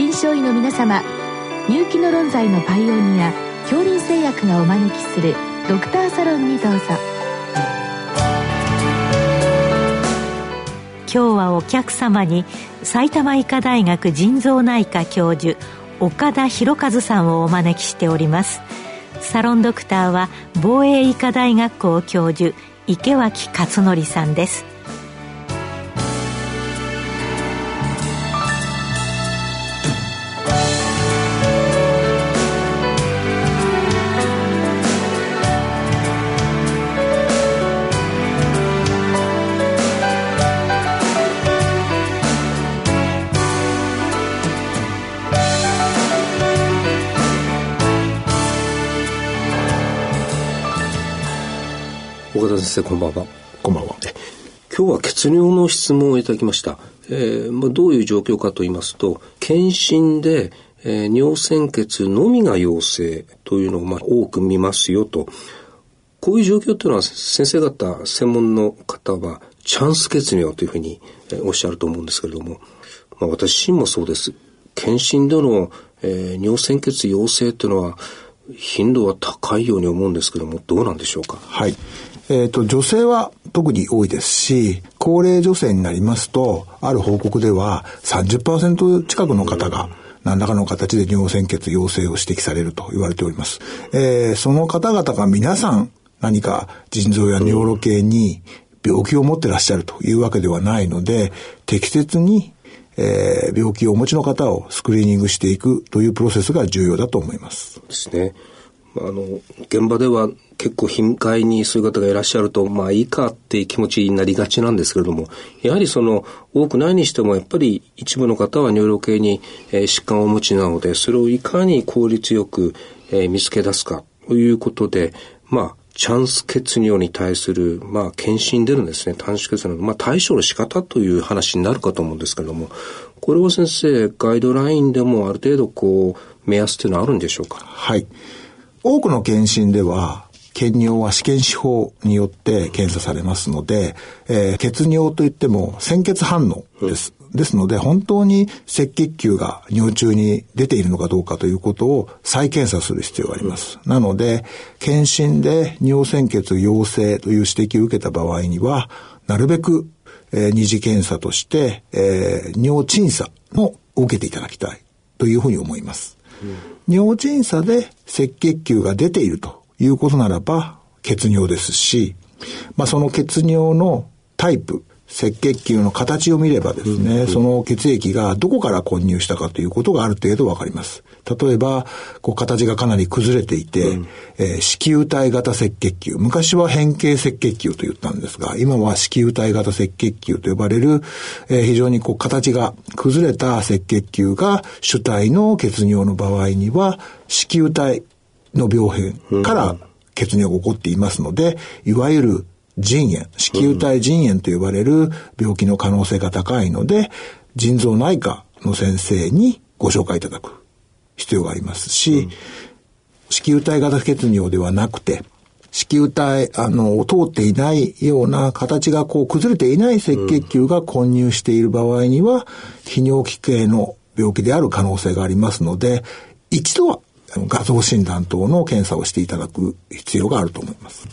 臨床医の皆様入気の論剤のパイオニア恐林製薬がお招きするドクターサロンにどうぞ。今日はお客様に埼玉医科大学腎臓内科教授岡田博和さんをお招きしております。サロンドクターは防衛医科大学校教授池脇勝則さんです。岡田先生こんばんは。こんばんは。今日は血尿の質問をいただきました、えーまあ、どういう状況かと言いますと検診で、えー、尿鮮血のみが陽性というのをまあ多く見ますよと。こういう状況というのは先生方専門の方はチャンス血尿というふうにおっしゃると思うんですけれども、まあ、私自身もそうです。検診での、えー、尿鮮血陽性というのは頻度は高いように思うんですけどもどうなんでしょうか？はいえっ、ー、と、女性は特に多いですし、高齢女性になりますと、ある報告では30%近くの方が、何らかの形で尿鮮血陽性を指摘されると言われております。えー、その方々が皆さん何か腎臓や尿路系に病気を持ってらっしゃるというわけではないので、適切に、えー、病気をお持ちの方をスクリーニングしていくというプロセスが重要だと思います。ですね。あの、現場では結構頻回にそういう方がいらっしゃると、まあいいかっていう気持ちになりがちなんですけれども、やはりその多くないにしてもやっぱり一部の方は尿路系に、えー、疾患をお持ちなので、それをいかに効率よく、えー、見つけ出すかということで、まあチャンス血尿に対する、まあ、検診でのですね、短縮血尿の、まあ、対処の仕方という話になるかと思うんですけれども、これは先生、ガイドラインでもある程度、こう、目安というのはあるんでしょうか？はい。多くの検診では、検尿は試験司法によって検査されますので、えー、血尿といっても鮮血反応です。うん、ですので、本当に赤血球が尿中に出ているのかどうかということを再検査する必要があります。うん、なので、検診で尿鮮血陽性という指摘を受けた場合には、なるべく、えー、二次検査として、えー、尿鎮査のを受けていただきたいというふうに思います。うん、尿鎮査で赤血球が出ているということならば、血尿ですし、まあ、その血尿のタイプ、赤血球の形を見ればですね、うん、その血液がどこから混入したかということがある程度わかります。例えば、こう形がかなり崩れていて、うん、えー、子宮体型赤血球。昔は変形赤血球と言ったんですが、今は子宮体型赤血球と呼ばれる、えー、非常にこう形が崩れた赤血球が主体の血尿の場合には、子宮体の病変から血尿が起こっていますので、いわゆる腎炎、子宮体腎炎と呼ばれる病気の可能性が高いので、腎臓内科の先生にご紹介いただく必要がありますし、子宮体型血尿ではなくて、子宮体、あの、通っていないような形がこう崩れていない赤血球が混入している場合には、泌尿器系の病気である可能性がありますので、一度は画像診断等の検査をしていただく必要があると思います。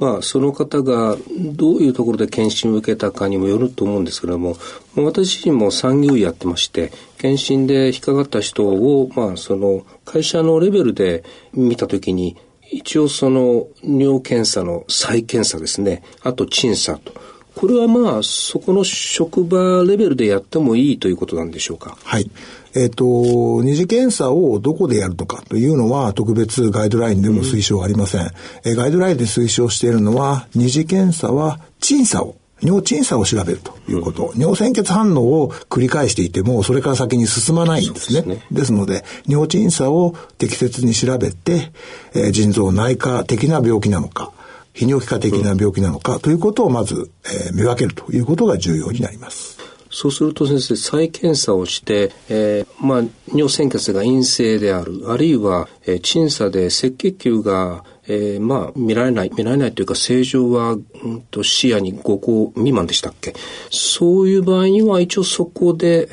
まあ、その方がどういうところで検診を受けたかにもよると思うんですけれども、私自身も産業医やってまして、検診で引っかかった人を、まあ、その会社のレベルで見たときに、一応その尿検査の再検査ですね、あと審査と。これはまあ、そこの職場レベルでやってもいいということなんでしょうか？はい。えっ、ー、と、二次検査をどこでやるとかというのは特別ガイドラインでも推奨ありません。うん、えガイドラインで推奨しているのは、二次検査は審査を尿鎮査を調べるということ。うん、尿鮮血反応を繰り返していても、それから先に進まないんですね。ですねですので、尿鎮査を適切に調べて、えー、腎臓内科的な病気なのか、泌尿器科的な病気なのかということをまず、えー、見分けるということが重要になります。そうすると先生、再検査をして、えー、まあ、尿鮮血が陰性である、あるいは、えー、鎮査で赤血球が、えー、まあ、見られない、見られないというか、正常は、うんと、視野に5個未満でしたっけ？そういう場合には、一応そこで、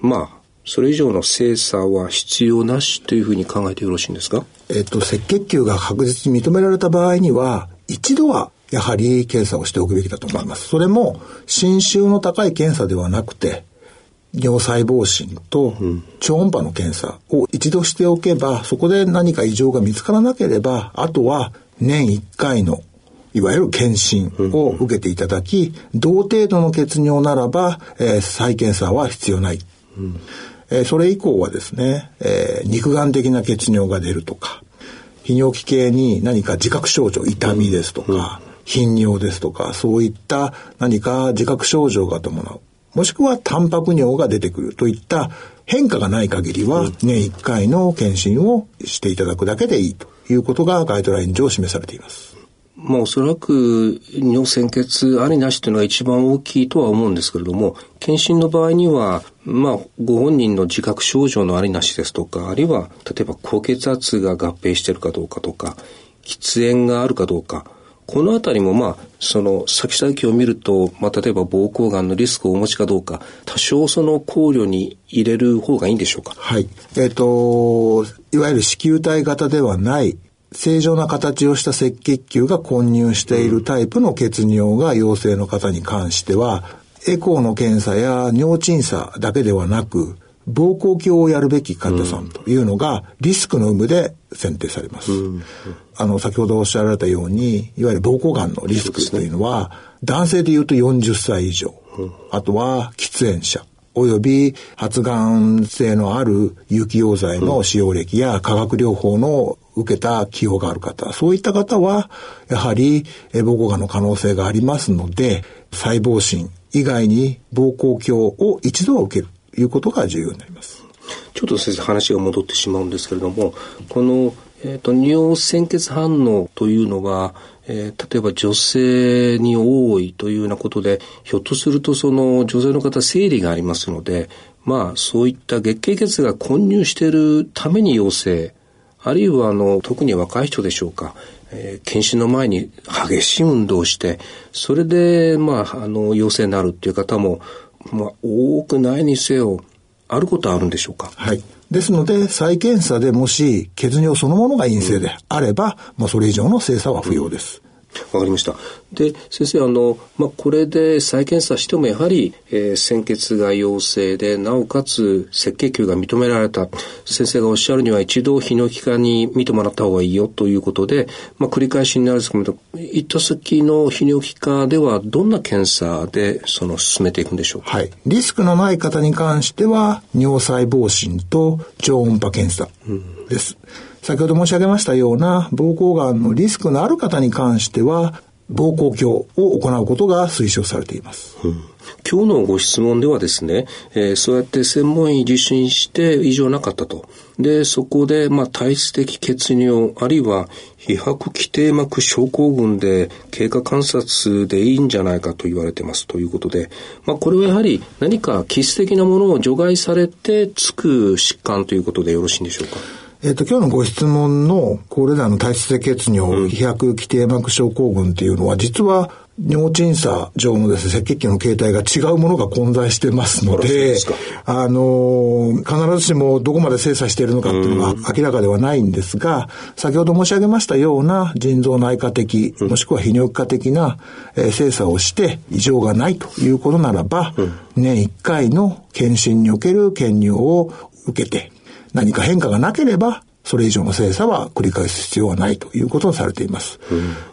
まあ、それ以上の精査は必要なしというふうに考えてよろしいんですか？えっと、赤血球が確実に認められた場合には、一度はやはり検査をしておくべきだと思います。それも、侵襲の高い検査ではなくて、尿細胞診と超音波の検査を一度しておけば、そこで何か異常が見つからなければ、あとは年1回のいわゆる検診を受けていただき、同程度の血尿ならば、えー、再検査は必要ない。うんえー、それ以降はですね、えー、肉眼的な血尿が出るとか、泌尿器系に何か自覚症状、痛みですとか、頻尿ですとか、そういった何か自覚症状が伴う。もしくはタンパク尿が出てくるといった変化がない限りは、年1回の検診をしていただくだけでいいということがガイドライン上示されています。まあおそらく尿鮮血ありなしというのが一番大きいとは思うんですけれども、検診の場合には、まあご本人の自覚症状のありなしですとか、あるいは例えば高血圧が合併しているかどうかとか、喫煙があるかどうか、このあたりもまあ、その先々を見ると、まあ例えば膀胱がんのリスクをお持ちかどうか、多少その考慮に入れる方がいいんでしょうか？はい。えっ、ー、と、いわゆる子宮体型ではない正常な形をした赤血球が混入しているタイプの血尿が陽性の方に関しては、エコーの検査や尿鎮査だけではなく、膀胱鏡をやるべき患者さんというのがリスクの有無で選定されます。うん、あの、先ほどおっしゃられたように、いわゆる膀胱がんのリスクというのは、男性で言うと40歳以上、あとは喫煙者、および発がん性のある有機溶剤の使用歴や化学療法の受けた起用がある方、そういった方は、やはり膀胱がんの可能性がありますので、細胞診以外に膀胱鏡を一度は受けるということが重要になります。ちょっと先生話が戻ってしまうんですけれども、この、えーと、尿鮮血反応というのは、えー、例えば女性に多いというようなことで、ひょっとするとその女性の方生理がありますので、まあそういった月経血が混入しているために陽性あるいはあの特に若い人でしょうか、えー、検診の前に激しい運動をしてそれでまああの陽性になるっていう方も、まあ、多くないにせよあることはあるんでしょうか。はい。ですので、再検査でもし血尿そのものが陰性であれば、うん、まあ、それ以上の精査は不要です。わかりました。で、先生、あの、まあ、これで再検査してもやはり、えー、鮮血が陽性で、なおかつ赤血球が認められた。先生がおっしゃるには一度泌尿器科に見てもらった方がいいよということで、まあ、繰り返しになるんですけど、行った先の泌尿器科ではどんな検査でその進めていくんでしょうか？はい。リスクのない方に関しては、尿細胞診と超音波検査です。先ほど申し上げましたような膀胱がんのリスクのある方に関しては、膀胱鏡を行うことが推奨されています。うん今日のご質問ではですね、えー、そうやって専門医受診して異常なかったと。で、そこで、まあ、体質的血尿、あるいは、皮白基底膜症候群で経過観察でいいんじゃないかと言われてますということで、まあ、これはやはり何か気質的なものを除外されてつく疾患ということでよろしいんでしょうか？えっ、と、今日のご質問の、これらの体質性血尿、皮膚基底膜症候群っていうのは、実は、尿鎮査上のですね、赤血球の形態が違うものが混在してますので、あの、必ずしもどこまで精査しているのかっていうのが明らかではないんですが、先ほど申し上げましたような腎臓内科的、もしくは泌尿器科的な、えー、精査をして異常がないということならば、年1回の検診における検尿を受けて、何か変化がなければ、それ以上の精査は繰り返す必要はないということをされています。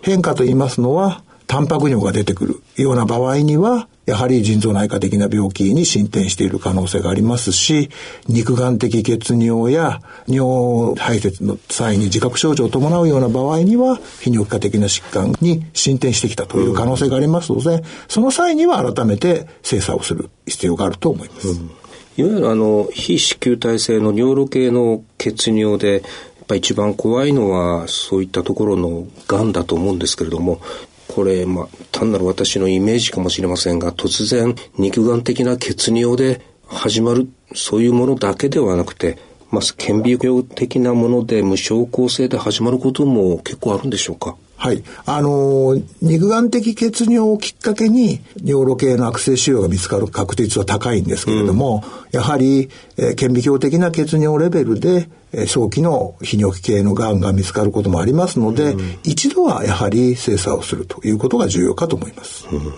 変化と言いますのは、タンパク尿が出てくるような場合には、やはり腎臓内科的な病気に進展している可能性がありますし、肉眼的血尿や尿排泄の際に自覚症状を伴うような場合には、泌尿器科的な疾患に進展してきたという可能性がありますので、その際には改めて精査をする必要があると思います。うんいわゆるあの、非子宮体性の尿路系の血尿で、やっぱ一番怖いのは、そういったところの癌だと思うんですけれども、これ、まあ、単なる私のイメージかもしれませんが、突然、肉眼的な血尿で始まる、そういうものだけではなくて、まあ、顕微鏡的なもので無症候性で始まることも結構あるんでしょうか？はい。あのー、肉眼的血尿をきっかけに尿路系の悪性腫瘍が見つかる確率は高いんですけれども、うん、やはり、えー、顕微鏡的な血尿レベルで、えー、早期の泌尿器系の癌が見つかることもありますので、うん、一度はやはり精査をするということが重要かと思います。うん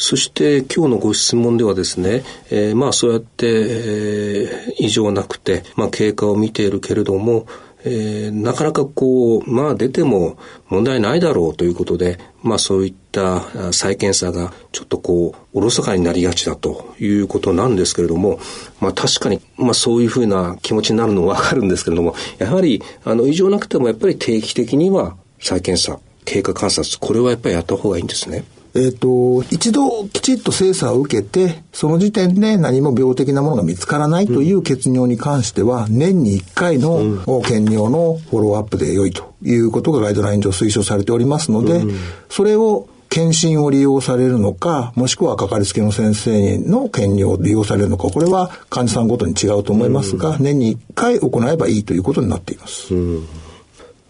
そして今日のご質問ではですね、えー、まあそうやって、えー、異常なくて、まあ経過を見ているけれども、えー、なかなかこう、まあ出ても問題ないだろうということで、まあそういった再検査がちょっとこう、おろそかになりがちだということなんですけれども、まあ確かに、まあそういうふうな気持ちになるのはわかるんですけれども、やはり、あの異常なくてもやっぱり定期的には再検査、経過観察、これはやっぱりやった方がいいんですね。えっ、ー、と、一度きちっと精査を受けて、その時点で何も病的なものが見つからないという血尿に関しては、年に1回の検尿のフォローアップで良いということがガイドライン上推奨されておりますので、それを検診を利用されるのか、もしくはかかりつけの先生の検尿を利用されるのか、これは患者さんごとに違うと思いますが、年に1回行えばいいということになっています。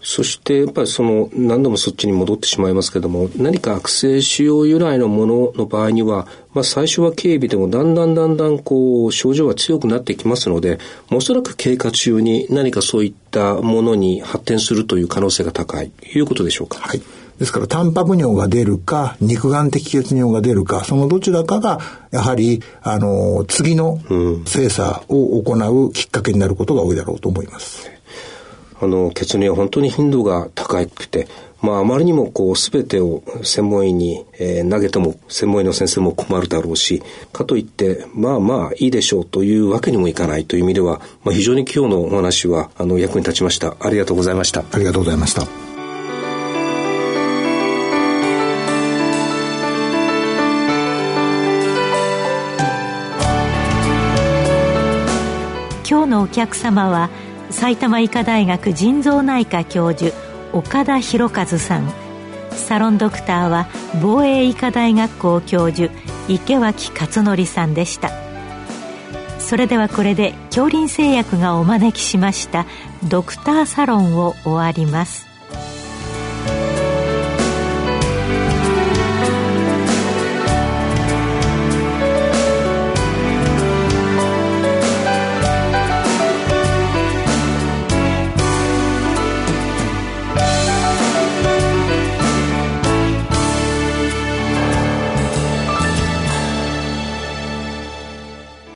うんそしてやっぱりその何度もそっちに戻ってしまいますけども何か悪性腫瘍由来のものの場合には、まあ、最初は軽微でもだんだんだんだんこう症状が強くなってきますのでおそらく経過中に何かそういったものに発展するという可能性が高いということでしょうか。はいですから、タンパク尿が出るか、肉眼的血尿が出るか、そのどちらかが、やはり、あの、次の精査を行うきっかけになることが多いだろうと思います。あの、血尿は本当に頻度が高くて、まあ、あまりにもこう、すべてを専門医に、えー、投げても、専門医の先生も困るだろうし、かといって、まあまあ、いいでしょうというわけにもいかないという意味では、まあ、非常に今日のお話は、あの、役に立ちました。ありがとうございました。ありがとうございました。今日のお客様は、埼玉医科大学腎臓内科教授岡田博和さん。サロンドクターは防衛医科大学校教授池脇勝則さんでした。それではこれで恐林製薬がお招きしましたドクターサロンを終わります。